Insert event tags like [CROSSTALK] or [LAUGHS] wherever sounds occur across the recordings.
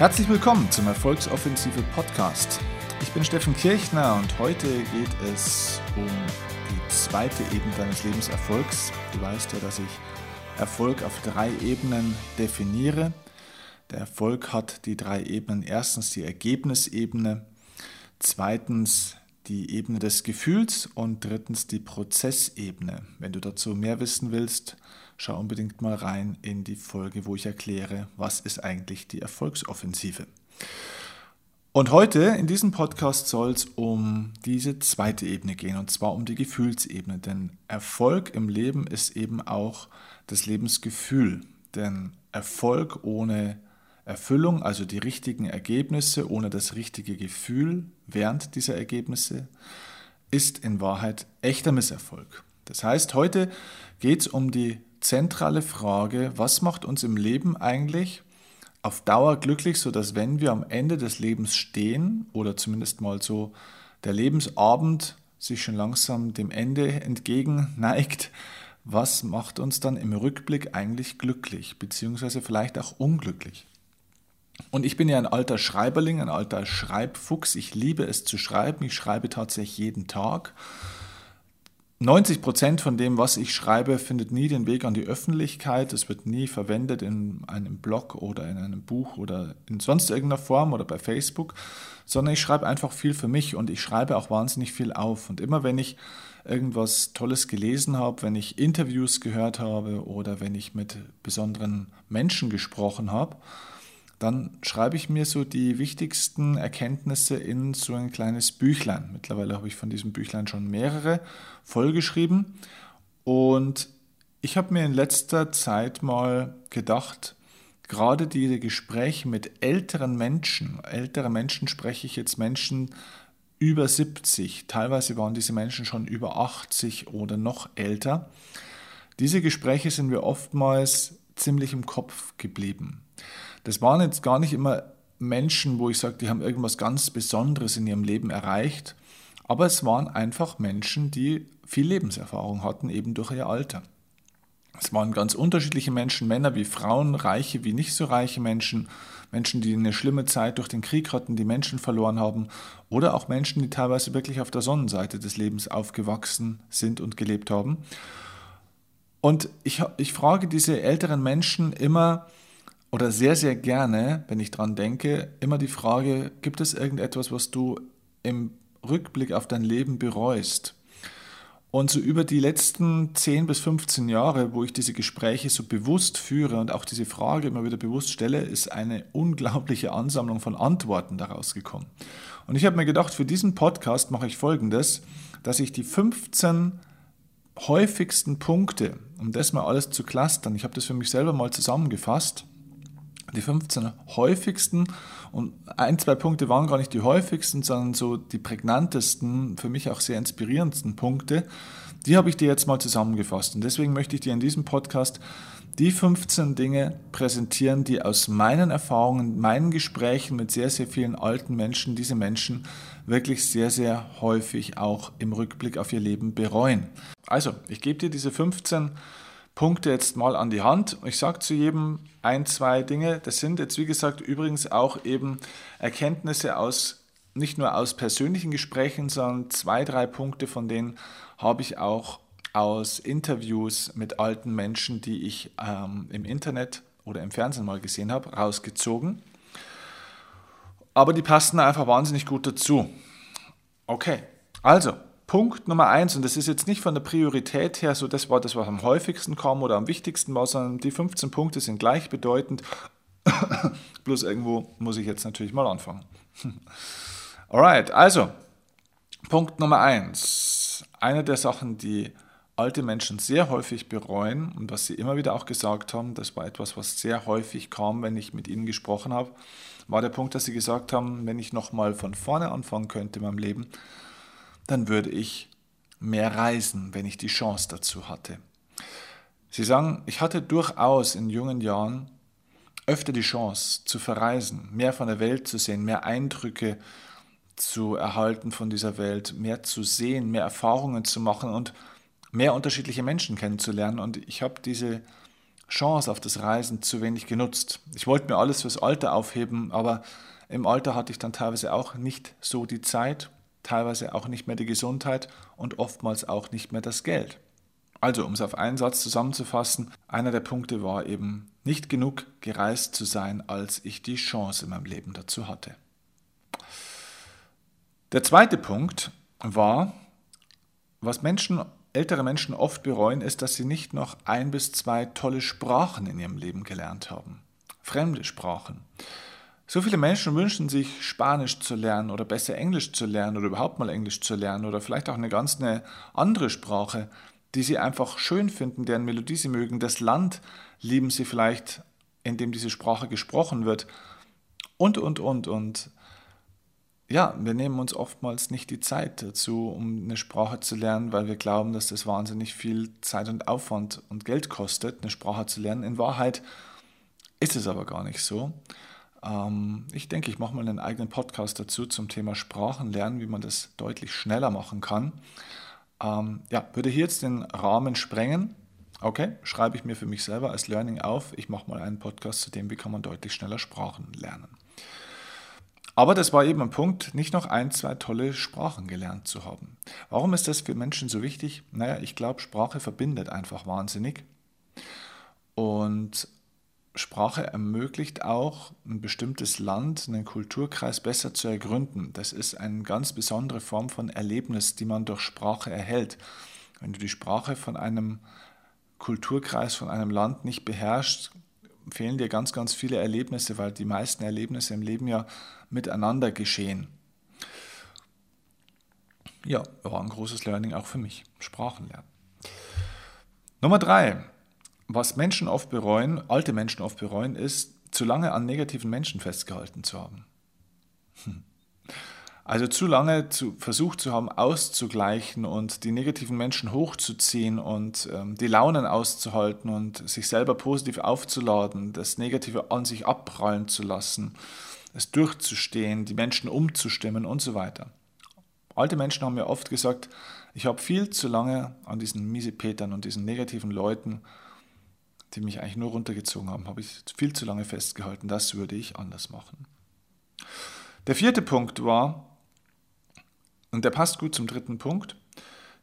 Herzlich willkommen zum Erfolgsoffensive Podcast. Ich bin Steffen Kirchner und heute geht es um die zweite Ebene deines Lebenserfolgs. Du weißt ja, dass ich Erfolg auf drei Ebenen definiere. Der Erfolg hat die drei Ebenen. Erstens die Ergebnisebene, zweitens die Ebene des Gefühls und drittens die Prozessebene. Wenn du dazu mehr wissen willst, schau unbedingt mal rein in die Folge, wo ich erkläre, was ist eigentlich die Erfolgsoffensive. Und heute in diesem Podcast soll es um diese zweite Ebene gehen, und zwar um die Gefühlsebene. Denn Erfolg im Leben ist eben auch das Lebensgefühl. Denn Erfolg ohne Erfüllung, also die richtigen Ergebnisse ohne das richtige Gefühl während dieser Ergebnisse, ist in Wahrheit echter Misserfolg. Das heißt, heute geht es um die zentrale Frage, was macht uns im Leben eigentlich auf Dauer glücklich, sodass wenn wir am Ende des Lebens stehen oder zumindest mal so der Lebensabend sich schon langsam dem Ende entgegen neigt, was macht uns dann im Rückblick eigentlich glücklich, beziehungsweise vielleicht auch unglücklich? Und ich bin ja ein alter Schreiberling, ein alter Schreibfuchs. Ich liebe es zu schreiben. Ich schreibe tatsächlich jeden Tag. 90 Prozent von dem, was ich schreibe, findet nie den Weg an die Öffentlichkeit. Es wird nie verwendet in einem Blog oder in einem Buch oder in sonst irgendeiner Form oder bei Facebook, sondern ich schreibe einfach viel für mich und ich schreibe auch wahnsinnig viel auf. Und immer wenn ich irgendwas Tolles gelesen habe, wenn ich Interviews gehört habe oder wenn ich mit besonderen Menschen gesprochen habe, dann schreibe ich mir so die wichtigsten Erkenntnisse in so ein kleines Büchlein. Mittlerweile habe ich von diesem Büchlein schon mehrere vollgeschrieben. Und ich habe mir in letzter Zeit mal gedacht, gerade diese Gespräche mit älteren Menschen, ältere Menschen spreche ich jetzt Menschen über 70, teilweise waren diese Menschen schon über 80 oder noch älter. Diese Gespräche sind mir oftmals ziemlich im Kopf geblieben. Das waren jetzt gar nicht immer Menschen, wo ich sage, die haben irgendwas ganz Besonderes in ihrem Leben erreicht, aber es waren einfach Menschen, die viel Lebenserfahrung hatten, eben durch ihr Alter. Es waren ganz unterschiedliche Menschen, Männer wie Frauen, reiche wie nicht so reiche Menschen, Menschen, die eine schlimme Zeit durch den Krieg hatten, die Menschen verloren haben, oder auch Menschen, die teilweise wirklich auf der Sonnenseite des Lebens aufgewachsen sind und gelebt haben. Und ich, ich frage diese älteren Menschen immer, oder sehr, sehr gerne, wenn ich dran denke, immer die Frage, gibt es irgendetwas, was du im Rückblick auf dein Leben bereust? Und so über die letzten 10 bis 15 Jahre, wo ich diese Gespräche so bewusst führe und auch diese Frage immer wieder bewusst stelle, ist eine unglaubliche Ansammlung von Antworten daraus gekommen. Und ich habe mir gedacht, für diesen Podcast mache ich Folgendes, dass ich die 15 häufigsten Punkte, um das mal alles zu clustern, ich habe das für mich selber mal zusammengefasst, die 15 häufigsten und ein, zwei Punkte waren gar nicht die häufigsten, sondern so die prägnantesten, für mich auch sehr inspirierendsten Punkte. Die habe ich dir jetzt mal zusammengefasst und deswegen möchte ich dir in diesem Podcast die 15 Dinge präsentieren, die aus meinen Erfahrungen, meinen Gesprächen mit sehr, sehr vielen alten Menschen, diese Menschen wirklich sehr, sehr häufig auch im Rückblick auf ihr Leben bereuen. Also, ich gebe dir diese 15 Punkte jetzt mal an die Hand. Ich sage zu jedem ein, zwei Dinge. Das sind jetzt, wie gesagt, übrigens auch eben Erkenntnisse aus, nicht nur aus persönlichen Gesprächen, sondern zwei, drei Punkte, von denen habe ich auch aus Interviews mit alten Menschen, die ich ähm, im Internet oder im Fernsehen mal gesehen habe, rausgezogen. Aber die passen einfach wahnsinnig gut dazu. Okay, also Punkt Nummer eins, und das ist jetzt nicht von der Priorität her so, das war das, was am häufigsten kam oder am wichtigsten war, sondern die 15 Punkte sind gleichbedeutend. [COUGHS] Bloß irgendwo muss ich jetzt natürlich mal anfangen. [LAUGHS] Alright, also Punkt Nummer eins. Eine der Sachen, die alte Menschen sehr häufig bereuen und was sie immer wieder auch gesagt haben, das war etwas, was sehr häufig kam, wenn ich mit ihnen gesprochen habe, war der Punkt, dass sie gesagt haben, wenn ich nochmal von vorne anfangen könnte in meinem Leben, dann würde ich mehr reisen, wenn ich die Chance dazu hatte. Sie sagen, ich hatte durchaus in jungen Jahren öfter die Chance zu verreisen, mehr von der Welt zu sehen, mehr Eindrücke zu erhalten von dieser Welt, mehr zu sehen, mehr Erfahrungen zu machen und mehr unterschiedliche Menschen kennenzulernen. Und ich habe diese Chance auf das Reisen zu wenig genutzt. Ich wollte mir alles fürs Alter aufheben, aber im Alter hatte ich dann teilweise auch nicht so die Zeit, teilweise auch nicht mehr die Gesundheit und oftmals auch nicht mehr das Geld. Also, um es auf einen Satz zusammenzufassen, einer der Punkte war eben nicht genug gereist zu sein, als ich die Chance in meinem Leben dazu hatte. Der zweite Punkt war, was Menschen, ältere Menschen oft bereuen, ist, dass sie nicht noch ein bis zwei tolle Sprachen in ihrem Leben gelernt haben. Fremde Sprachen. So viele Menschen wünschen sich, Spanisch zu lernen oder besser Englisch zu lernen oder überhaupt mal Englisch zu lernen oder vielleicht auch eine ganz eine andere Sprache, die sie einfach schön finden, deren Melodie sie mögen. Das Land lieben sie vielleicht, in dem diese Sprache gesprochen wird. Und, und, und, und. Ja, wir nehmen uns oftmals nicht die Zeit dazu, um eine Sprache zu lernen, weil wir glauben, dass das wahnsinnig viel Zeit und Aufwand und Geld kostet, eine Sprache zu lernen. In Wahrheit ist es aber gar nicht so. Ähm, ich denke, ich mache mal einen eigenen Podcast dazu zum Thema Sprachenlernen, wie man das deutlich schneller machen kann. Ähm, ja, würde hier jetzt den Rahmen sprengen. Okay, schreibe ich mir für mich selber als Learning auf. Ich mache mal einen Podcast zu dem, wie kann man deutlich schneller Sprachen lernen. Aber das war eben ein Punkt, nicht noch ein, zwei tolle Sprachen gelernt zu haben. Warum ist das für Menschen so wichtig? Naja, ich glaube, Sprache verbindet einfach wahnsinnig. Und Sprache ermöglicht auch, ein bestimmtes Land, einen Kulturkreis besser zu ergründen. Das ist eine ganz besondere Form von Erlebnis, die man durch Sprache erhält. Wenn du die Sprache von einem Kulturkreis, von einem Land nicht beherrschst, fehlen dir ganz, ganz viele Erlebnisse, weil die meisten Erlebnisse im Leben ja miteinander geschehen. Ja, war ein großes Learning auch für mich. Sprachenlernen. Nummer drei. Was Menschen oft bereuen, alte Menschen oft bereuen, ist, zu lange an negativen Menschen festgehalten zu haben. Hm. Also zu lange zu, versucht zu haben, auszugleichen und die negativen Menschen hochzuziehen und ähm, die Launen auszuhalten und sich selber positiv aufzuladen, das Negative an sich abprallen zu lassen, es durchzustehen, die Menschen umzustimmen und so weiter. Alte Menschen haben mir oft gesagt, ich habe viel zu lange an diesen Miesepetern und diesen negativen Leuten die mich eigentlich nur runtergezogen haben, habe ich viel zu lange festgehalten. Das würde ich anders machen. Der vierte Punkt war, und der passt gut zum dritten Punkt,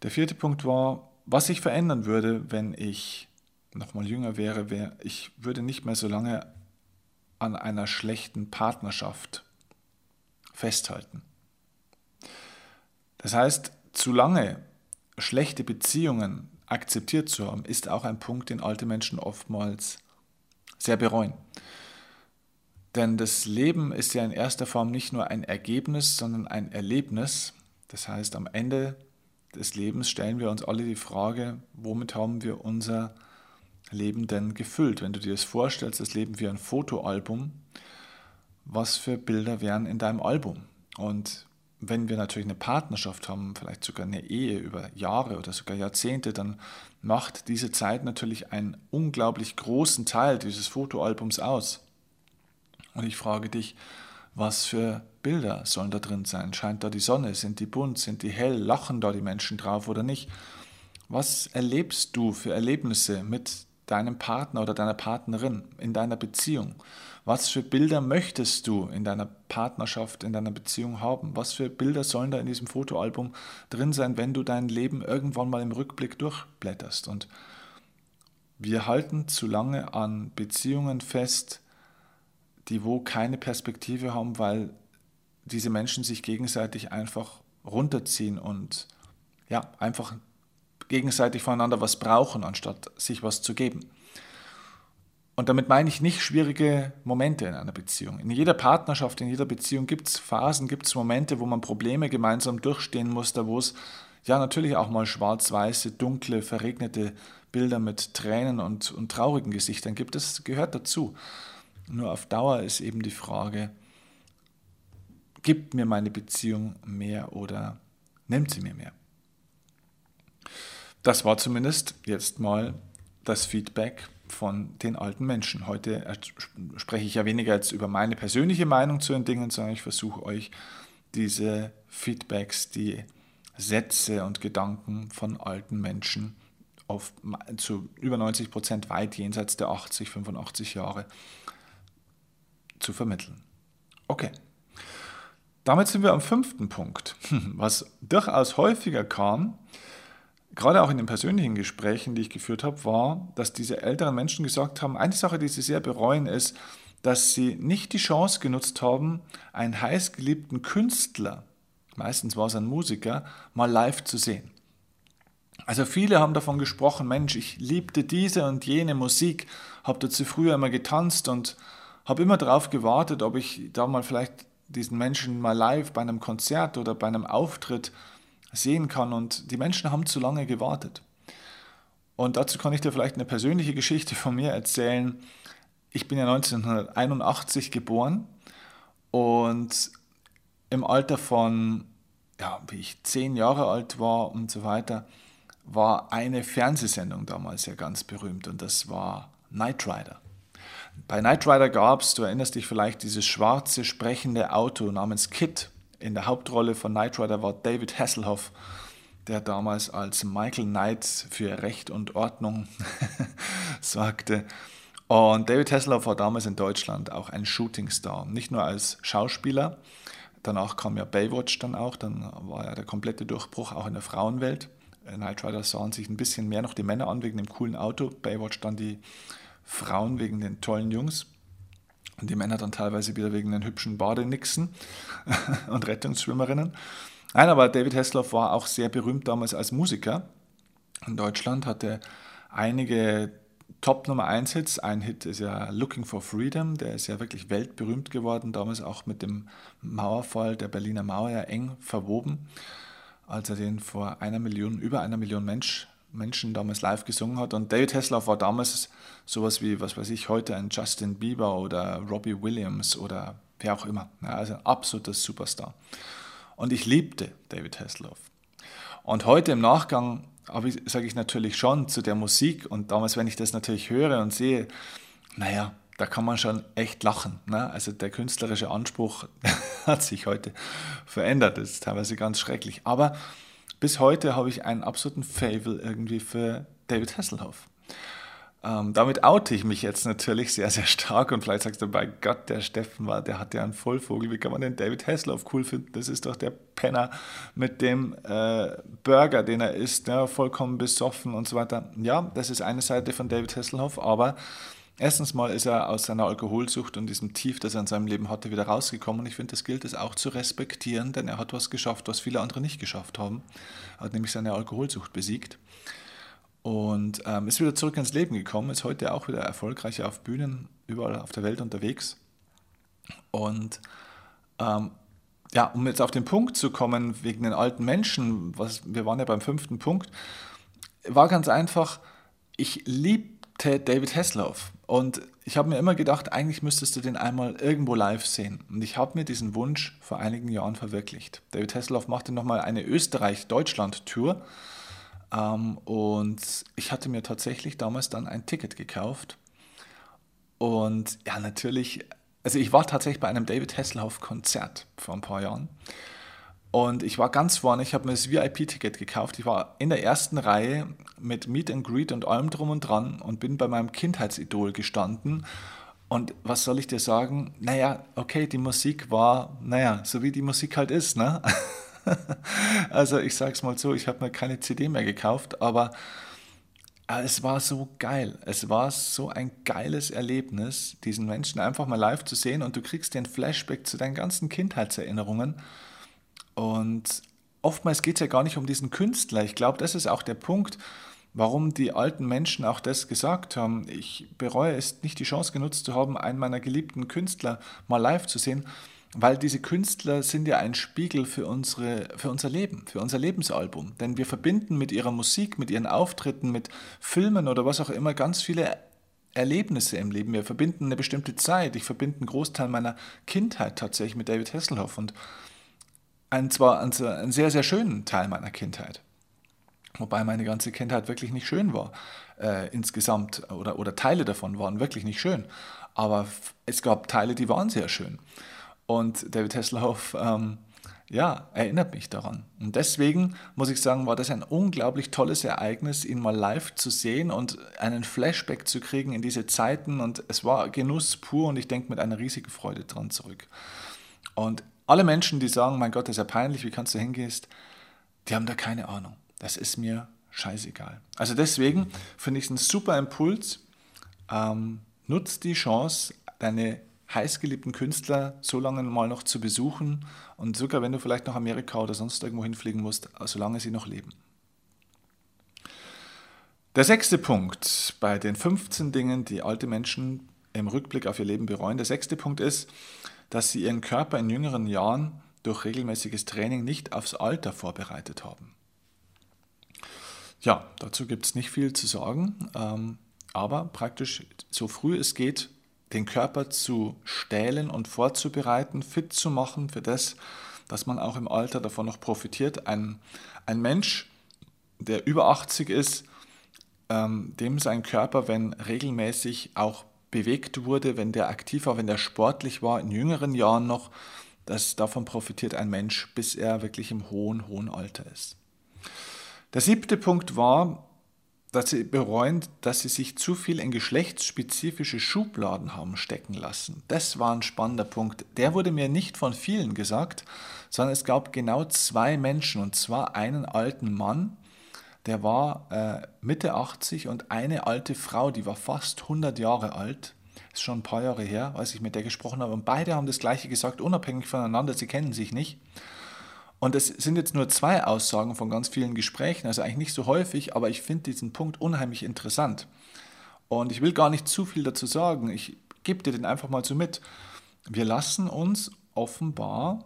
der vierte Punkt war, was ich verändern würde, wenn ich nochmal jünger wäre, wäre, ich würde nicht mehr so lange an einer schlechten Partnerschaft festhalten. Das heißt, zu lange schlechte Beziehungen akzeptiert zu haben, ist auch ein Punkt, den alte Menschen oftmals sehr bereuen. Denn das Leben ist ja in erster Form nicht nur ein Ergebnis, sondern ein Erlebnis. Das heißt, am Ende des Lebens stellen wir uns alle die Frage, womit haben wir unser Leben denn gefüllt? Wenn du dir das vorstellst, das Leben wie ein Fotoalbum, was für Bilder wären in deinem Album? Und wenn wir natürlich eine Partnerschaft haben, vielleicht sogar eine Ehe über Jahre oder sogar Jahrzehnte, dann macht diese Zeit natürlich einen unglaublich großen Teil dieses Fotoalbums aus. Und ich frage dich, was für Bilder sollen da drin sein? Scheint da die Sonne? Sind die bunt? Sind die hell? Lachen da die Menschen drauf oder nicht? Was erlebst du für Erlebnisse mit deinem Partner oder deiner Partnerin in deiner Beziehung? Was für Bilder möchtest du in deiner Partnerschaft, in deiner Beziehung haben? Was für Bilder sollen da in diesem Fotoalbum drin sein, wenn du dein Leben irgendwann mal im Rückblick durchblätterst? Und wir halten zu lange an Beziehungen fest, die wo keine Perspektive haben, weil diese Menschen sich gegenseitig einfach runterziehen und ja, einfach gegenseitig voneinander was brauchen, anstatt sich was zu geben. Und damit meine ich nicht schwierige Momente in einer Beziehung. In jeder Partnerschaft, in jeder Beziehung gibt es Phasen, gibt es Momente, wo man Probleme gemeinsam durchstehen muss, da wo es ja natürlich auch mal schwarz-weiße, dunkle, verregnete Bilder mit Tränen und, und traurigen Gesichtern gibt. Das gehört dazu. Nur auf Dauer ist eben die Frage, gibt mir meine Beziehung mehr oder nimmt sie mir mehr? Das war zumindest jetzt mal das Feedback von den alten Menschen. Heute spreche ich ja weniger jetzt über meine persönliche Meinung zu den Dingen, sondern ich versuche euch diese Feedbacks, die Sätze und Gedanken von alten Menschen auf, zu über 90 Prozent weit jenseits der 80, 85 Jahre zu vermitteln. Okay. Damit sind wir am fünften Punkt. [LAUGHS] Was durchaus häufiger kam, gerade auch in den persönlichen Gesprächen, die ich geführt habe, war, dass diese älteren Menschen gesagt haben, eine Sache, die sie sehr bereuen, ist, dass sie nicht die Chance genutzt haben, einen heißgeliebten Künstler, meistens war es ein Musiker, mal live zu sehen. Also viele haben davon gesprochen, Mensch, ich liebte diese und jene Musik, habe dazu früher immer getanzt und habe immer darauf gewartet, ob ich da mal vielleicht diesen Menschen mal live bei einem Konzert oder bei einem Auftritt sehen kann. Und die Menschen haben zu lange gewartet. Und dazu kann ich dir vielleicht eine persönliche Geschichte von mir erzählen. Ich bin ja 1981 geboren und im Alter von, ja, wie ich zehn Jahre alt war und so weiter, war eine Fernsehsendung damals ja ganz berühmt und das war Knight Rider. Bei Knight Rider gab es, du erinnerst dich vielleicht, dieses schwarze sprechende Auto namens Kit. In der Hauptrolle von Knight Rider war David Hasselhoff, der damals als Michael Knight für Recht und Ordnung [LAUGHS] sorgte. Und David Hasselhoff war damals in Deutschland auch ein Shootingstar, nicht nur als Schauspieler. Danach kam ja Baywatch dann auch, dann war ja der komplette Durchbruch auch in der Frauenwelt. Knight Rider sahen sich ein bisschen mehr noch die Männer an wegen dem coolen Auto, Baywatch dann die Frauen wegen den tollen Jungs die Männer dann teilweise wieder wegen den hübschen Badenixen [LAUGHS] und Rettungsschwimmerinnen. Nein, aber David Hasselhoff war auch sehr berühmt damals als Musiker. In Deutschland hatte einige Top Nummer 1 Hits. Ein Hit ist ja Looking for Freedom, der ist ja wirklich weltberühmt geworden, damals auch mit dem Mauerfall der Berliner Mauer ja eng verwoben als er den vor einer Million, über einer Million Mensch, Menschen damals live gesungen hat. Und David Hasselhoff war damals sowas wie, was weiß ich, heute ein Justin Bieber oder Robbie Williams oder wer auch immer. Ja, also ein absoluter Superstar. Und ich liebte David Hasselhoff. Und heute im Nachgang sage ich natürlich schon zu der Musik und damals, wenn ich das natürlich höre und sehe, naja, da kann man schon echt lachen. Ne? Also der künstlerische Anspruch [LAUGHS] hat sich heute verändert. Das ist teilweise ganz schrecklich. Aber bis heute habe ich einen absoluten Fable irgendwie für David Hasselhoff. Ähm, damit oute ich mich jetzt natürlich sehr, sehr stark und vielleicht sagst du, bei Gott, der Steffen war, der hat ja einen Vollvogel. Wie kann man den David Hasselhoff cool finden? Das ist doch der Penner mit dem äh, Burger, den er isst, ja, vollkommen besoffen und so weiter. Ja, das ist eine Seite von David Hasselhoff, aber Erstens mal ist er aus seiner Alkoholsucht und diesem Tief, das er in seinem Leben hatte, wieder rausgekommen. Und ich finde, das gilt es auch zu respektieren, denn er hat was geschafft, was viele andere nicht geschafft haben. Er hat nämlich seine Alkoholsucht besiegt und ähm, ist wieder zurück ins Leben gekommen, ist heute auch wieder erfolgreich auf Bühnen überall auf der Welt unterwegs. Und ähm, ja, um jetzt auf den Punkt zu kommen, wegen den alten Menschen, was, wir waren ja beim fünften Punkt, war ganz einfach, ich liebe David Hasselhoff. Und ich habe mir immer gedacht, eigentlich müsstest du den einmal irgendwo live sehen. Und ich habe mir diesen Wunsch vor einigen Jahren verwirklicht. David Hasselhoff machte nochmal eine Österreich-Deutschland-Tour. Ähm, und ich hatte mir tatsächlich damals dann ein Ticket gekauft. Und ja, natürlich, also ich war tatsächlich bei einem David Hasselhoff-Konzert vor ein paar Jahren. Und ich war ganz vorne, ich habe mir das VIP-Ticket gekauft. Ich war in der ersten Reihe mit Meet and Greet und allem drum und dran und bin bei meinem Kindheitsidol gestanden. Und was soll ich dir sagen? Naja, okay, die Musik war, naja, so wie die Musik halt ist, ne? [LAUGHS] [LAUGHS] also ich sag's mal so, ich habe mir keine CD mehr gekauft, aber es war so geil. Es war so ein geiles Erlebnis, diesen Menschen einfach mal live zu sehen und du kriegst den Flashback zu deinen ganzen Kindheitserinnerungen. Und oftmals geht es ja gar nicht um diesen Künstler. Ich glaube, das ist auch der Punkt, warum die alten Menschen auch das gesagt haben. Ich bereue es nicht die Chance genutzt zu haben, einen meiner geliebten Künstler mal live zu sehen, weil diese Künstler sind ja ein Spiegel für, unsere, für unser Leben, für unser Lebensalbum. Denn wir verbinden mit ihrer Musik, mit ihren Auftritten, mit Filmen oder was auch immer ganz viele Erlebnisse im Leben. Wir verbinden eine bestimmte Zeit. Ich verbinde einen Großteil meiner Kindheit tatsächlich mit David Hasselhoff und einen, zwar einen sehr, sehr schönen Teil meiner Kindheit. Wobei meine ganze Kindheit wirklich nicht schön war. Äh, insgesamt oder, oder Teile davon waren wirklich nicht schön. Aber es gab Teile, die waren sehr schön. Und David Hasselhoff, ähm, ja, erinnert mich daran. Und deswegen muss ich sagen, war das ein unglaublich tolles Ereignis, ihn mal live zu sehen und einen Flashback zu kriegen in diese Zeiten. Und es war Genuss pur und ich denke mit einer riesigen Freude dran zurück. Und alle Menschen, die sagen, mein Gott, das ist ja peinlich, wie kannst du hingehst, die haben da keine Ahnung. Das ist mir scheißegal. Also deswegen finde ich es ein super Impuls. Ähm, nutzt die Chance, deine heißgeliebten Künstler so lange mal noch zu besuchen und sogar wenn du vielleicht nach Amerika oder sonst irgendwo hinfliegen musst, solange sie noch leben. Der sechste Punkt bei den 15 Dingen, die alte Menschen im Rückblick auf ihr Leben bereuen, der sechste Punkt ist, dass sie ihren Körper in jüngeren Jahren durch regelmäßiges Training nicht aufs Alter vorbereitet haben. Ja, dazu gibt es nicht viel zu sagen, ähm, aber praktisch so früh es geht den Körper zu stählen und vorzubereiten, fit zu machen für das, dass man auch im Alter davon noch profitiert. Ein, ein Mensch, der über 80 ist, ähm, dem sein Körper, wenn regelmäßig auch bewegt wurde, wenn der aktiv war, wenn der sportlich war, in jüngeren Jahren noch, dass davon profitiert ein Mensch, bis er wirklich im hohen, hohen Alter ist. Der siebte Punkt war, dass sie bereuen, dass sie sich zu viel in geschlechtsspezifische Schubladen haben stecken lassen. Das war ein spannender Punkt. Der wurde mir nicht von vielen gesagt, sondern es gab genau zwei Menschen, und zwar einen alten Mann, der war äh, Mitte 80 und eine alte Frau, die war fast 100 Jahre alt. Ist schon ein paar Jahre her, als ich mit der gesprochen habe. Und beide haben das Gleiche gesagt, unabhängig voneinander. Sie kennen sich nicht. Und es sind jetzt nur zwei Aussagen von ganz vielen Gesprächen, also eigentlich nicht so häufig, aber ich finde diesen Punkt unheimlich interessant. Und ich will gar nicht zu viel dazu sagen, ich gebe dir den einfach mal so mit. Wir lassen uns offenbar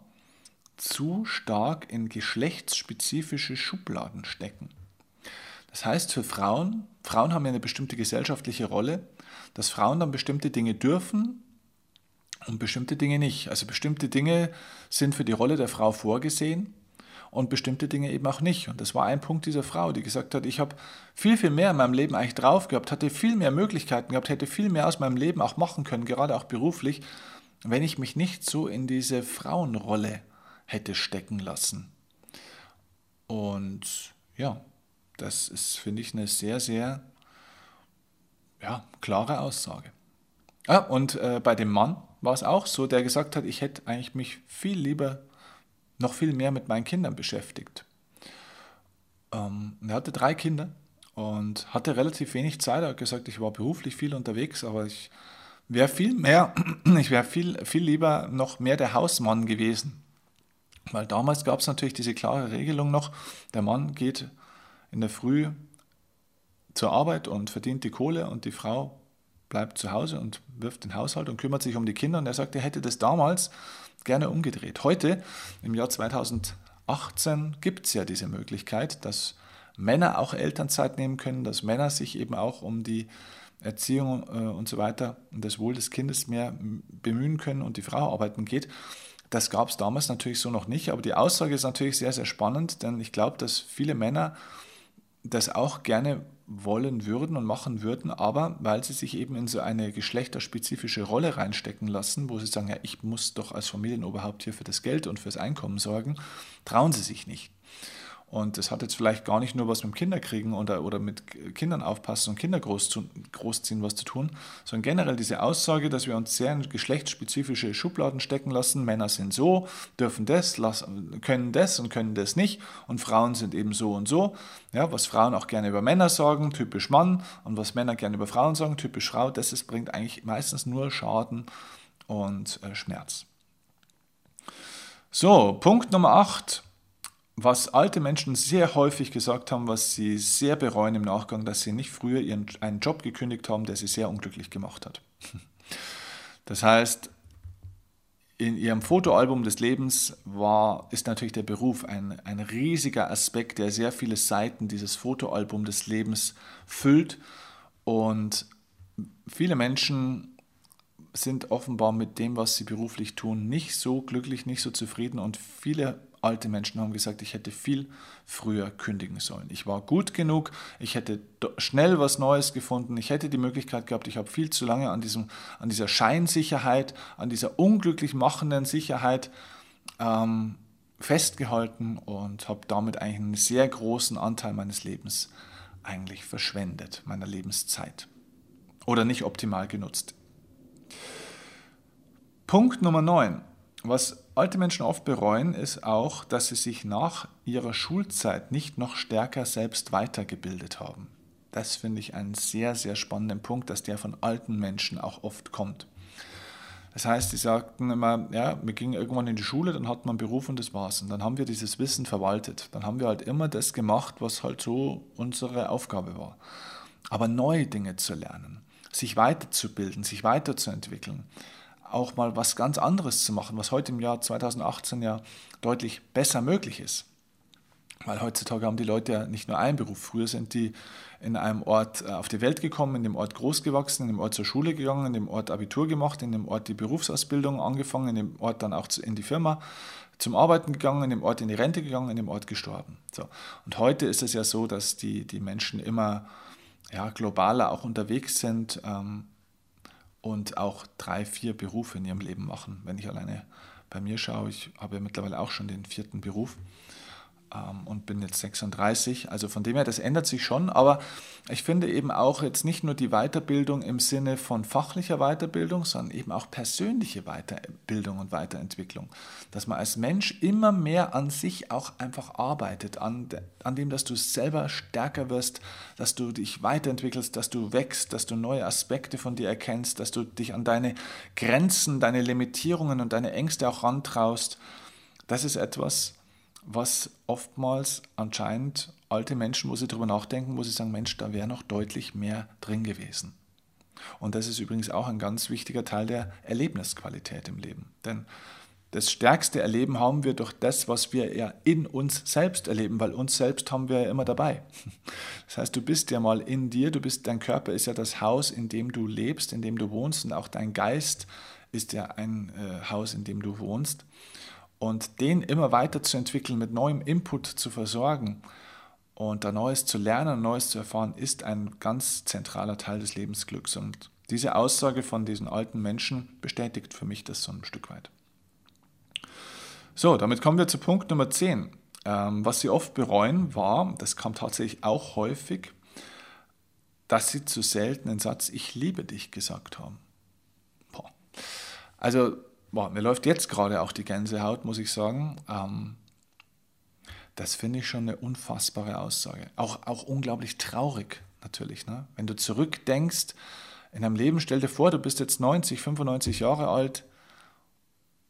zu stark in geschlechtsspezifische Schubladen stecken. Das heißt für Frauen, Frauen haben ja eine bestimmte gesellschaftliche Rolle, dass Frauen dann bestimmte Dinge dürfen und bestimmte Dinge nicht. Also bestimmte Dinge sind für die Rolle der Frau vorgesehen und bestimmte Dinge eben auch nicht. Und das war ein Punkt dieser Frau, die gesagt hat, ich habe viel, viel mehr in meinem Leben eigentlich drauf gehabt, hatte viel mehr Möglichkeiten gehabt, hätte viel mehr aus meinem Leben auch machen können, gerade auch beruflich, wenn ich mich nicht so in diese Frauenrolle hätte stecken lassen. Und ja, das ist, finde ich, eine sehr, sehr ja, klare Aussage. Ah, und äh, bei dem Mann, war es auch so, der gesagt hat, ich hätte eigentlich mich viel lieber, noch viel mehr mit meinen Kindern beschäftigt. Ähm, er hatte drei Kinder und hatte relativ wenig Zeit. Er hat gesagt, ich war beruflich viel unterwegs, aber ich wäre viel mehr, [CLEARS THROAT] ich wäre viel, viel lieber noch mehr der Hausmann gewesen. Weil damals gab es natürlich diese klare Regelung noch, der Mann geht in der Früh zur Arbeit und verdient die Kohle und die Frau bleibt zu Hause und wirft den Haushalt und kümmert sich um die Kinder. Und er sagt, er hätte das damals gerne umgedreht. Heute, im Jahr 2018, gibt es ja diese Möglichkeit, dass Männer auch Elternzeit nehmen können, dass Männer sich eben auch um die Erziehung äh, und so weiter und das Wohl des Kindes mehr bemühen können und die Frau arbeiten geht. Das gab es damals natürlich so noch nicht, aber die Aussage ist natürlich sehr, sehr spannend, denn ich glaube, dass viele Männer das auch gerne wollen würden und machen würden, aber weil sie sich eben in so eine geschlechterspezifische Rolle reinstecken lassen, wo sie sagen, ja, ich muss doch als Familienoberhaupt hier für das Geld und fürs Einkommen sorgen, trauen sie sich nicht. Und das hat jetzt vielleicht gar nicht nur was mit Kinderkriegen oder, oder mit Kindern aufpassen und Kinder großziehen was zu tun, sondern generell diese Aussage, dass wir uns sehr in geschlechtsspezifische Schubladen stecken lassen. Männer sind so, dürfen das, können das und können das nicht. Und Frauen sind eben so und so. Ja, was Frauen auch gerne über Männer sagen, typisch Mann. Und was Männer gerne über Frauen sagen, typisch Frau. Das ist, bringt eigentlich meistens nur Schaden und äh, Schmerz. So, Punkt Nummer 8 was alte Menschen sehr häufig gesagt haben, was sie sehr bereuen im Nachgang, dass sie nicht früher ihren, einen Job gekündigt haben, der sie sehr unglücklich gemacht hat. [LAUGHS] Das heißt, in ihrem Fotoalbum des Lebens war, ist natürlich der Beruf ein, ein riesiger Aspekt, der sehr viele Seiten dieses Fotoalbum des Lebens füllt. Und viele Menschen sind offenbar mit dem, was sie beruflich tun, nicht so glücklich, nicht so zufrieden und viele alte Menschen haben gesagt, ich hätte viel früher kündigen sollen. Ich war gut genug, ich hätte schnell was Neues gefunden, ich hätte die Möglichkeit gehabt, ich habe viel zu lange an, diesem, an dieser Scheinsicherheit, an dieser unglücklich machenden Sicherheit ähm, festgehalten und habe damit eigentlich einen sehr großen Anteil meines Lebens eigentlich verschwendet, meiner Lebenszeit. Oder nicht optimal genutzt. Punkt Nummer 9. Was alte Menschen oft bereuen, ist auch, dass sie sich nach ihrer Schulzeit nicht noch stärker selbst weitergebildet haben. Das finde ich einen sehr, sehr spannenden Punkt, dass der von alten Menschen auch oft kommt. Das heißt, sie sagten immer, ja, wir gingen irgendwann in die Schule, dann hat man einen Beruf und das war's. Und dann haben wir dieses Wissen verwaltet. Dann haben wir halt immer das gemacht, was halt so unsere Aufgabe war. Aber neue Dinge zu lernen, sich weiterzubilden, sich weiterzuentwickeln, auch mal was ganz anderes zu machen, was heute im Jahr 2018 ja deutlich besser möglich ist. Weil heutzutage haben die Leute ja nicht nur einen Beruf. Früher sind die in einem Ort äh, auf die Welt gekommen, in dem Ort groß gewachsen, in dem Ort zur Schule gegangen, in dem Ort Abitur gemacht, in dem Ort die Berufsausbildung angefangen, in dem Ort dann auch in die Firma zum Arbeiten gegangen, in dem Ort in die Rente gegangen, in dem Ort gestorben. So. Und heute ist es ja so, dass die, die Menschen immer ja, globaler auch unterwegs sind ähm, und auch drei, vier Berufe in ihrem Leben machen. Wenn ich alleine bei mir schaue, ich habe ja mittlerweile auch schon den vierten Beruf und bin jetzt 36. Also von dem her, das ändert sich schon. Aber ich finde eben auch jetzt nicht nur die Weiterbildung im Sinne von fachlicher Weiterbildung, sondern eben auch persönliche Weiterbildung und Weiterentwicklung. Dass man als Mensch immer mehr an sich auch einfach arbeitet, an, an dem, dass du selber stärker wirst, dass du dich weiterentwickelst, dass du wächst, dass du neue Aspekte von dir erkennst, dass du dich an deine Grenzen, deine Limitierungen und deine Ängste auch rantraust. Das ist etwas, was oftmals anscheinend alte Menschen, wo sie darüber nachdenken, wo sie sagen, Mensch, da wäre noch deutlich mehr drin gewesen. Und das ist übrigens auch ein ganz wichtiger Teil der Erlebnisqualität im Leben. Denn das stärkste Erleben haben wir durch das, was wir ja in uns selbst erleben, weil uns selbst haben wir ja immer dabei. [LAUGHS] Das heißt, du bist ja mal in dir, du bist, dein Körper ist ja das Haus, in dem du lebst, in dem du wohnst und auch dein Geist ist ja ein äh, Haus, in dem du wohnst. Und den immer weiterzuentwickeln, mit neuem Input zu versorgen und da Neues zu lernen, Neues zu erfahren, ist ein ganz zentraler Teil des Lebensglücks. Und diese Aussage von diesen alten Menschen bestätigt für mich das so ein Stück weit. So, damit kommen wir zu Punkt Nummer 10. Ähm, was sie oft bereuen, war, das kam tatsächlich auch häufig, dass sie zu selten den Satz Ich liebe dich gesagt haben. Boah. Also boah, mir läuft jetzt gerade auch die Gänsehaut, muss ich sagen. Ähm, das finde ich schon eine unfassbare Aussage. Auch, auch unglaublich traurig natürlich. Ne? Wenn du zurückdenkst in deinem Leben, stell dir vor, du bist jetzt 90, 95 Jahre alt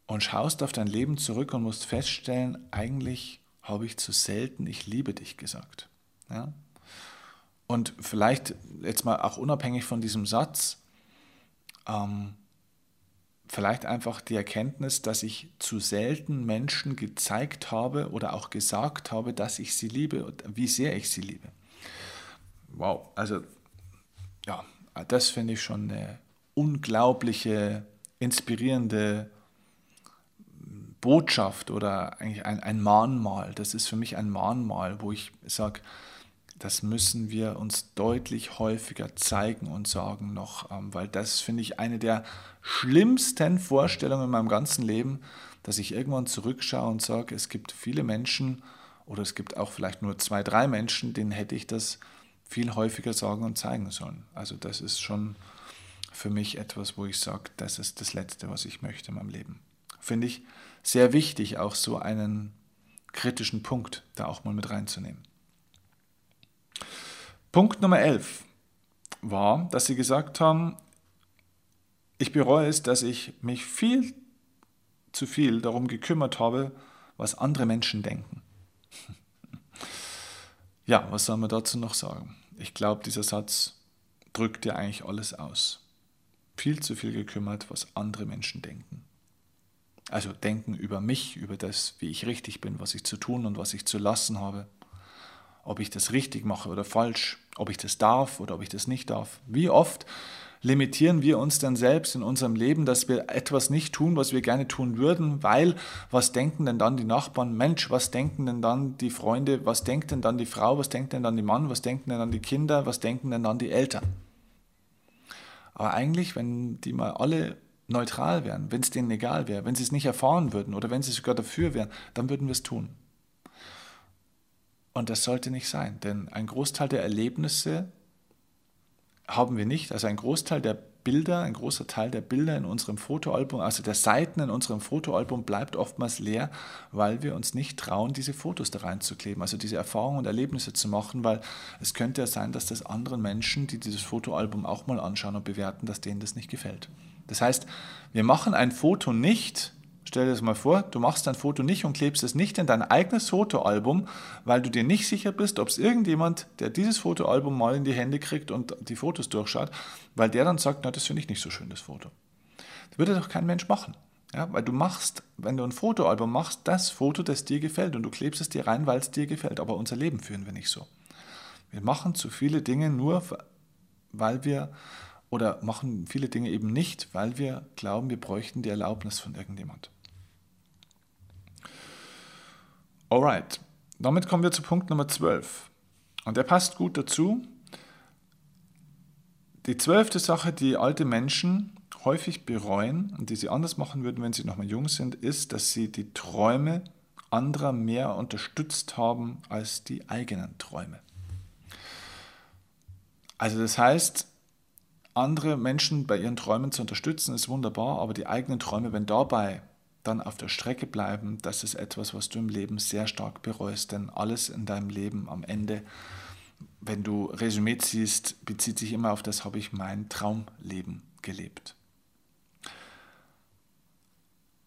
und schaust auf dein Leben zurück und musst feststellen, eigentlich habe ich zu selten ich liebe dich gesagt. Ja? Und vielleicht jetzt mal auch unabhängig von diesem Satz, ähm, vielleicht einfach die Erkenntnis, dass ich zu selten Menschen gezeigt habe oder auch gesagt habe, dass ich sie liebe und wie sehr ich sie liebe. Wow, also ja, das finde ich schon eine unglaubliche, inspirierende Botschaft oder eigentlich ein, ein Mahnmal. Das ist für mich ein Mahnmal, wo ich sage, das müssen wir uns deutlich häufiger zeigen und sagen noch, ähm, weil das finde ich eine der schlimmsten Vorstellungen in meinem ganzen Leben, dass ich irgendwann zurückschaue und sage, es gibt viele Menschen oder es gibt auch vielleicht nur zwei, drei Menschen, denen hätte ich das viel häufiger sagen und zeigen sollen. Also das ist schon für mich etwas, wo ich sage, das ist das Letzte, was ich möchte in meinem Leben. Finde ich sehr wichtig, auch so einen kritischen Punkt da auch mal mit reinzunehmen. Punkt Nummer 11 war, dass sie gesagt haben, ich bereue es, dass ich mich viel zu viel darum gekümmert habe, was andere Menschen denken. [LAUGHS] Ja, was soll man dazu noch sagen? Ich glaube, dieser Satz drückt ja eigentlich alles aus. Viel zu viel gekümmert, was andere Menschen denken. Also denken über mich, über das, wie ich richtig bin, was ich zu tun und was ich zu lassen habe ob ich das richtig mache oder falsch, ob ich das darf oder ob ich das nicht darf. Wie oft limitieren wir uns dann selbst in unserem Leben, dass wir etwas nicht tun, was wir gerne tun würden, weil was denken denn dann die Nachbarn? Mensch, was denken denn dann die Freunde? Was denkt denn dann die Frau? Was denkt denn dann die Mann? Was denken denn dann die Kinder? Was denken denn dann die Eltern? Aber eigentlich, wenn die mal alle neutral wären, wenn es denen egal wäre, wenn sie es nicht erfahren würden oder wenn sie sogar dafür wären, dann würden wir es tun. Und das sollte nicht sein, denn ein Großteil der Erlebnisse haben wir nicht. Also ein Großteil der Bilder, ein großer Teil der Bilder in unserem Fotoalbum, also der Seiten in unserem Fotoalbum bleibt oftmals leer, weil wir uns nicht trauen, diese Fotos da reinzukleben, also diese Erfahrungen und Erlebnisse zu machen, weil es könnte ja sein, dass das anderen Menschen, die dieses Fotoalbum auch mal anschauen und bewerten, dass denen das nicht gefällt. Das heißt, wir machen ein Foto nicht, Stell dir das mal vor, du machst dein Foto nicht und klebst es nicht in dein eigenes Fotoalbum, weil du dir nicht sicher bist, ob es irgendjemand, der dieses Fotoalbum mal in die Hände kriegt und die Fotos durchschaut, weil der dann sagt, na, das finde ich nicht so schön, das Foto. Das würde doch kein Mensch machen. Ja, weil du machst, wenn du ein Fotoalbum machst, das Foto, das dir gefällt und du klebst es dir rein, weil es dir gefällt. Aber unser Leben führen wir nicht so. Wir machen zu viele Dinge nur, weil wir oder machen viele Dinge eben nicht, weil wir glauben, wir bräuchten die Erlaubnis von irgendjemand. Alright, damit kommen wir zu Punkt Nummer 12. Und der passt gut dazu. Die zwölfte Sache, die alte Menschen häufig bereuen und die sie anders machen würden, wenn sie nochmal jung sind, ist, dass sie die Träume anderer mehr unterstützt haben als die eigenen Träume. Also das heißt, andere Menschen bei ihren Träumen zu unterstützen, ist wunderbar, aber die eigenen Träume, wenn dabei dann auf der Strecke bleiben, das ist etwas, was du im Leben sehr stark bereust. Denn alles in deinem Leben am Ende, wenn du Resümee ziehst, bezieht sich immer auf das, habe ich mein Traumleben gelebt.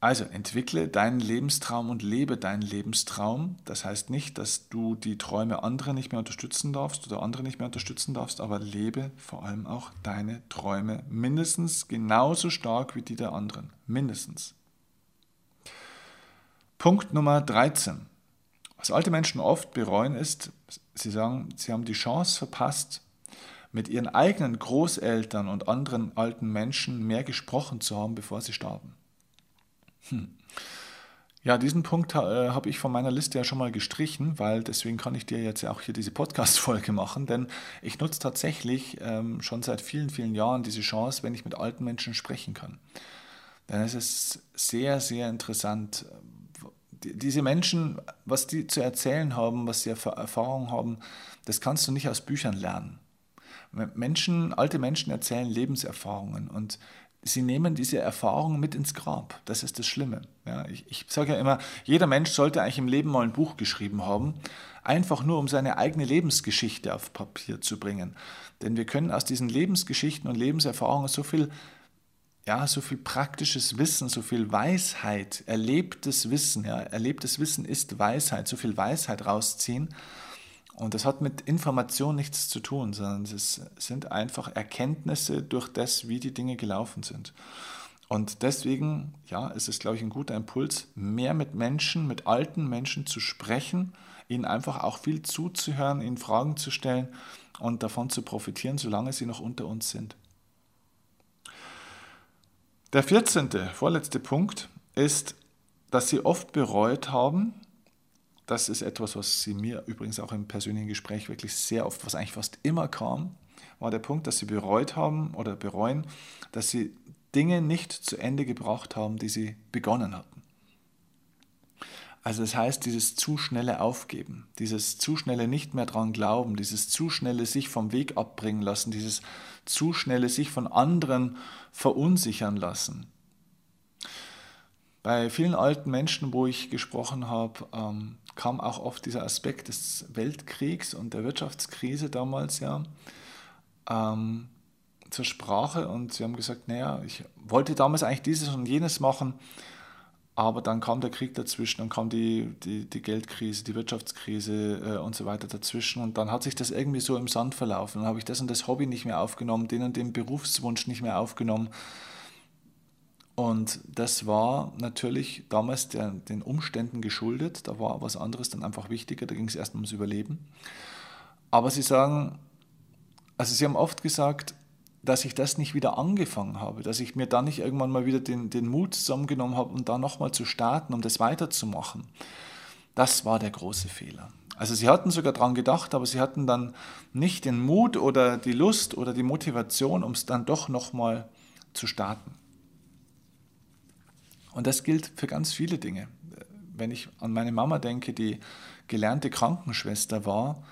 Also entwickle deinen Lebenstraum und lebe deinen Lebenstraum. Das heißt nicht, dass du die Träume anderer nicht mehr unterstützen darfst oder andere nicht mehr unterstützen darfst, aber lebe vor allem auch deine Träume mindestens genauso stark wie die der anderen. Mindestens. Punkt Nummer 13. Was alte Menschen oft bereuen ist, sie sagen, sie haben die Chance verpasst, mit ihren eigenen Großeltern und anderen alten Menschen mehr gesprochen zu haben, bevor sie starben. Hm. Ja, diesen Punkt äh, habe ich von meiner Liste ja schon mal gestrichen, weil deswegen kann ich dir jetzt ja auch hier diese Podcast-Folge [LAUGHS] machen, denn ich nutze tatsächlich ähm, schon seit vielen, vielen Jahren diese Chance, wenn ich mit alten Menschen sprechen kann. Denn es ist sehr, sehr interessant, diese Menschen, was die zu erzählen haben, was sie für Erfahrungen haben, das kannst du nicht aus Büchern lernen. Menschen, alte Menschen erzählen Lebenserfahrungen und sie nehmen diese Erfahrungen mit ins Grab. Das ist das Schlimme. Ja, ich, ich sage ja immer, jeder Mensch sollte eigentlich im Leben mal ein Buch geschrieben haben, einfach nur um seine eigene Lebensgeschichte auf Papier zu bringen. Denn wir können aus diesen Lebensgeschichten und Lebenserfahrungen so viel ja, so viel praktisches Wissen, so viel Weisheit, erlebtes Wissen, ja, erlebtes Wissen ist Weisheit, so viel Weisheit rausziehen. Und das hat mit Information nichts zu tun, sondern es sind einfach Erkenntnisse durch das, wie die Dinge gelaufen sind. Und deswegen, ja, ist es, glaube ich, ein guter Impuls, mehr mit Menschen, mit alten Menschen zu sprechen, ihnen einfach auch viel zuzuhören, ihnen Fragen zu stellen und davon zu profitieren, solange sie noch unter uns sind. Der 14., vorletzte Punkt ist, dass sie oft bereut haben, das ist etwas, was sie mir übrigens auch im persönlichen Gespräch wirklich sehr oft, was eigentlich fast immer kam, war der Punkt, dass sie bereut haben oder bereuen, dass sie Dinge nicht zu Ende gebracht haben, die sie begonnen hatten. Also das heißt, dieses zu schnelle Aufgeben, dieses zu schnelle nicht mehr dran glauben, dieses zu schnelle sich vom Weg abbringen lassen, dieses zu schnelle sich von anderen verunsichern lassen. Bei vielen alten Menschen, wo ich gesprochen habe, ähm, kam auch oft dieser Aspekt des Weltkriegs und der Wirtschaftskrise damals ja ähm, zur Sprache und sie haben gesagt, naja, ich wollte damals eigentlich dieses und jenes machen, aber dann kam der Krieg dazwischen, dann kam die, die, die Geldkrise, die Wirtschaftskrise äh, und so weiter dazwischen. Und dann hat sich das irgendwie so im Sand verlaufen. Dann habe ich das und das Hobby nicht mehr aufgenommen, den und den Berufswunsch nicht mehr aufgenommen. Und das war natürlich damals der, den Umständen geschuldet. Da war was anderes dann einfach wichtiger. Da ging es erst ums Überleben. Aber Sie sagen, also Sie haben oft gesagt, dass ich das nicht wieder angefangen habe, dass ich mir dann nicht irgendwann mal wieder den, den Mut zusammengenommen habe, um da nochmal zu starten, um das weiterzumachen. Das war der große Fehler. Also sie hatten sogar daran gedacht, aber sie hatten dann nicht den Mut oder die Lust oder die Motivation, um es dann doch nochmal zu starten. Und das gilt für ganz viele Dinge. Wenn ich an meine Mama denke, die gelernte Krankenschwester war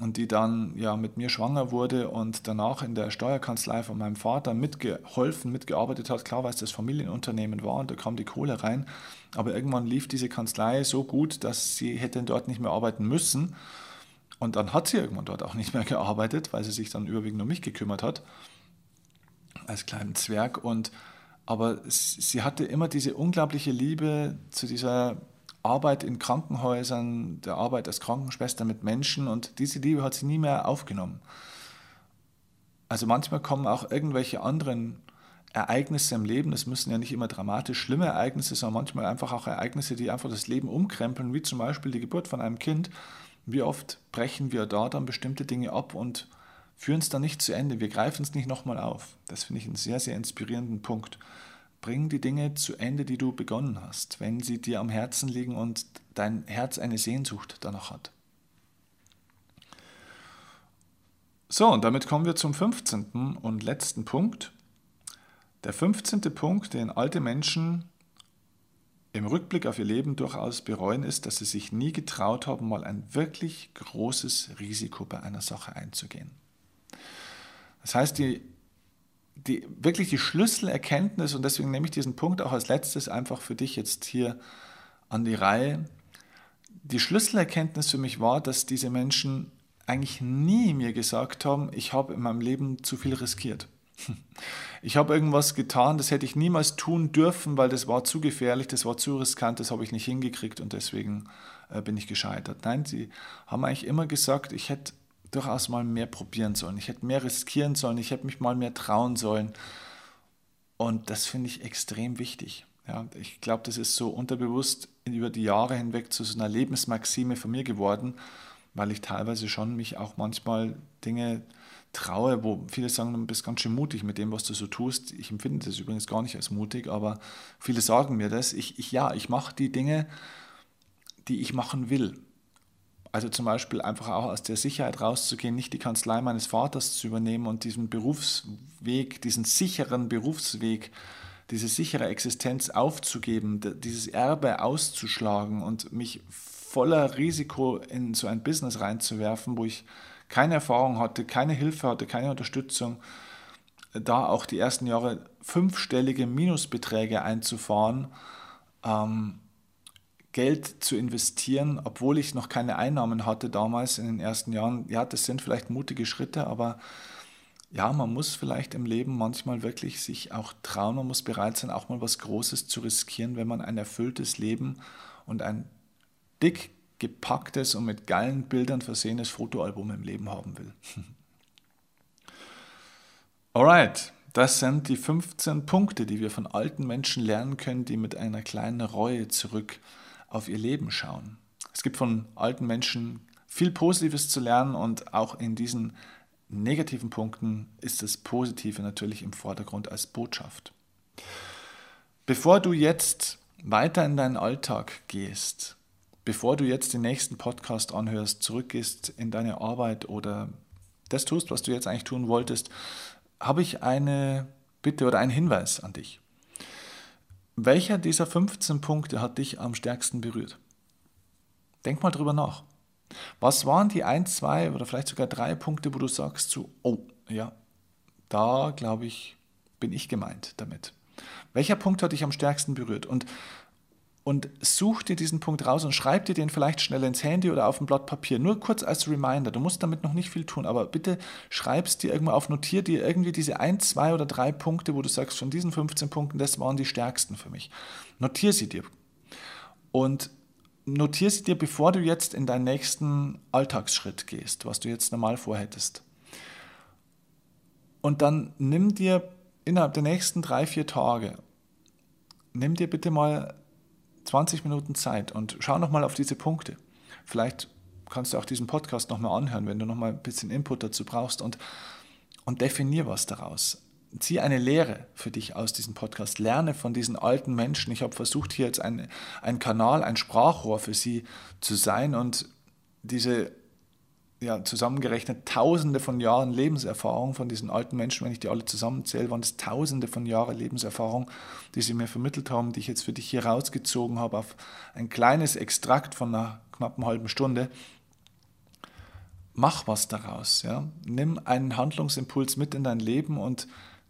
und die dann ja mit mir schwanger wurde und danach in der Steuerkanzlei von meinem Vater mitgeholfen, mitgearbeitet hat. Klar, weil es das Familienunternehmen war und da kam die Kohle rein. Aber irgendwann lief diese Kanzlei so gut, dass sie hätte dort nicht mehr arbeiten müssen. Und dann hat sie irgendwann dort auch nicht mehr gearbeitet, weil sie sich dann überwiegend um mich gekümmert hat, als kleinen Zwerg. Und, aber sie hatte immer diese unglaubliche Liebe zu dieser Arbeit in Krankenhäusern, der Arbeit als Krankenschwester mit Menschen und diese Liebe hat sie nie mehr aufgenommen. Also manchmal kommen auch irgendwelche anderen Ereignisse im Leben, das müssen ja nicht immer dramatisch schlimme Ereignisse, sondern manchmal einfach auch Ereignisse, die einfach das Leben umkrempeln, wie zum Beispiel die Geburt von einem Kind. Wie oft brechen wir da dann bestimmte Dinge ab und führen es dann nicht zu Ende, wir greifen es nicht nochmal auf. Das finde ich einen sehr, sehr inspirierenden Punkt. Bring die Dinge zu Ende, die du begonnen hast, wenn sie dir am Herzen liegen und dein Herz eine Sehnsucht danach hat. So, und damit kommen wir zum 15. und letzten Punkt. Der 15. Punkt, den alte Menschen im Rückblick auf ihr Leben durchaus bereuen, ist, dass sie sich nie getraut haben, mal ein wirklich großes Risiko bei einer Sache einzugehen. Das heißt, die die, wirklich die Schlüsselerkenntnis, und deswegen nehme ich diesen Punkt auch als letztes einfach für dich jetzt hier an die Reihe. Die Schlüsselerkenntnis für mich war, dass diese Menschen eigentlich nie mir gesagt haben, ich habe in meinem Leben zu viel riskiert. [LAUGHS] Ich habe irgendwas getan, das hätte ich niemals tun dürfen, weil das war zu gefährlich, das war zu riskant, das habe ich nicht hingekriegt und deswegen äh, bin ich gescheitert. Nein, sie haben eigentlich immer gesagt, ich hätte durchaus mal mehr probieren sollen. Ich hätte mehr riskieren sollen, ich hätte mich mal mehr trauen sollen. Und das finde ich extrem wichtig. Ja, ich glaube, das ist so unterbewusst über die Jahre hinweg zu so einer Lebensmaxime von mir geworden, weil ich teilweise schon mich auch manchmal Dinge traue, wo viele sagen, du bist ganz schön mutig mit dem, was du so tust. Ich empfinde das übrigens gar nicht als mutig, aber viele sagen mir das. Ich, ich ja, ich mache die Dinge, die ich machen will. Also zum Beispiel einfach auch aus der Sicherheit rauszugehen, nicht die Kanzlei meines Vaters zu übernehmen und diesen Berufsweg, diesen sicheren Berufsweg, diese sichere Existenz aufzugeben, dieses Erbe auszuschlagen und mich voller Risiko in so ein Business reinzuwerfen, wo ich keine Erfahrung hatte, keine Hilfe hatte, keine Unterstützung, da auch die ersten Jahre fünfstellige Minusbeträge einzufahren, ähm, Geld zu investieren, obwohl ich noch keine Einnahmen hatte damals in den ersten Jahren. Ja, das sind vielleicht mutige Schritte, aber ja, man muss vielleicht im Leben manchmal wirklich sich auch trauen, man muss bereit sein, auch mal was Großes zu riskieren, wenn man ein erfülltes Leben und ein dick gepacktes und mit geilen Bildern versehenes Fotoalbum im Leben haben will. [LAUGHS] Alright, das sind die 15 Punkte, die wir von alten Menschen lernen können, die mit einer kleinen Reue zurück auf ihr Leben schauen. Es gibt von alten Menschen viel Positives zu lernen und auch in diesen negativen Punkten ist das Positive natürlich im Vordergrund als Botschaft. Bevor du jetzt weiter in deinen Alltag gehst, bevor du jetzt den nächsten Podcast anhörst, zurückgehst in deine Arbeit oder das tust, was du jetzt eigentlich tun wolltest, habe ich eine Bitte oder einen Hinweis an dich. Welcher dieser 15 Punkte hat dich am stärksten berührt? Denk mal drüber nach. Was waren die ein, zwei oder vielleicht sogar drei Punkte, wo du sagst so, oh, ja, da glaube ich, bin ich gemeint damit. Welcher Punkt hat dich am stärksten berührt? Und und such dir diesen Punkt raus und schreib dir den vielleicht schnell ins Handy oder auf ein Blatt Papier. Nur kurz als Reminder. Du musst damit noch nicht viel tun, aber bitte schreib es dir irgendwo auf, notier dir irgendwie diese ein, zwei oder drei Punkte, wo du sagst, von diesen 15 Punkten, das waren die stärksten für mich. Notier sie dir. Und notier sie dir, bevor du jetzt in deinen nächsten Alltagsschritt gehst, was du jetzt normal vorhättest. Und dann nimm dir innerhalb der nächsten drei, vier Tage, nimm dir bitte mal 20 Minuten Zeit und schau nochmal auf diese Punkte. Vielleicht kannst du auch diesen Podcast nochmal anhören, wenn du nochmal ein bisschen Input dazu brauchst und, und definier was daraus. Zieh eine Lehre für dich aus diesem Podcast. Lerne von diesen alten Menschen. Ich habe versucht, hier jetzt ein, ein Kanal, ein Sprachrohr für sie zu sein und diese ja, zusammengerechnet Tausende von Jahren Lebenserfahrung von diesen alten Menschen, wenn ich die alle zusammenzähle, waren es Tausende von Jahren Lebenserfahrung, die sie mir vermittelt haben, die ich jetzt für dich hier rausgezogen habe auf ein kleines Extrakt von einer knappen halben Stunde. Mach was daraus. Ja? Nimm einen Handlungsimpuls mit in dein Leben und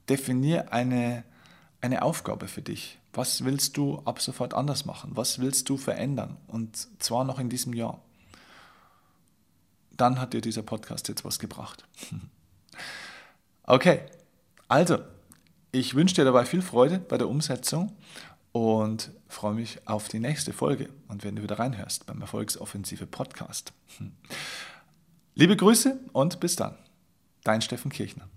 definier eine, eine Aufgabe für dich. Was willst du ab sofort anders machen? Was willst du verändern? Und zwar noch in diesem Jahr dann hat dir dieser Podcast jetzt was gebracht. [LAUGHS] Okay, also, ich wünsche dir dabei viel Freude bei der Umsetzung und freue mich auf die nächste Folge und wenn du wieder reinhörst beim Erfolgsoffensive Podcast. [LAUGHS] Liebe Grüße und bis dann. Dein Steffen Kirchner.